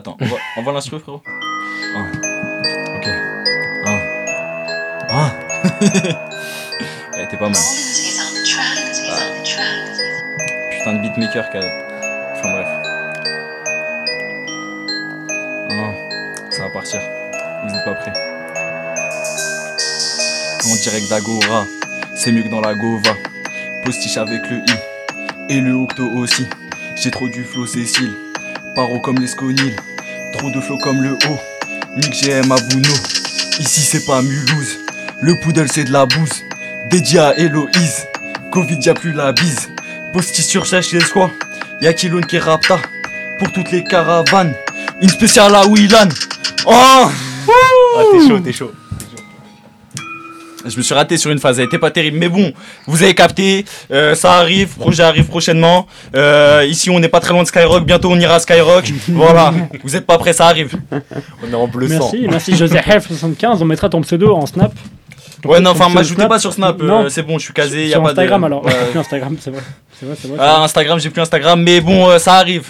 Attends, on va, on va l'instru, frérot? Ah. Ok. Ah. Ah. Elle était pas mal. Putain de beatmaker, qu'elle. Enfin bref. Ah. Ça va partir. Vous êtes pas prêts. En direct d'Agora, c'est mieux que dans la Gova. Postiche avec le I et le Octo aussi. J'ai trop du flow Cécile, paro comme les Sconil. Trop de flow comme le O, Nick GM à Bouno. Ici c'est pas Mulhouse, le poodle c'est de la bouse. Dédié à Héloïse, Covid y'a plus la bise. Postiche surcherche les squats, y'a Kilon qui rapta. Pour toutes les caravanes, une spéciale à Willan. Oh! Ah, t'es chaud, t'es chaud. Je me suis raté sur une phase, elle était pas terrible, mais bon, vous avez capté, euh, ça arrive, projet arrive prochainement. Euh, ici, on n'est pas très loin de Skyrock, bientôt on ira à Skyrock. voilà, vous êtes pas prêts, ça arrive. On est en bleu sang. Merci, merci Joseph 75 on mettra ton pseudo en snap. Ouais, non, enfin, m'ajoutez pas sur Snap, euh, Non. c'est bon, je suis casé, y a Sur pas de. Instagram alors. Ouais. Plus Instagram, c'est vrai. C'est vrai, c'est vrai. Ah, Instagram, j'ai plus Instagram, mais bon, euh, ça arrive.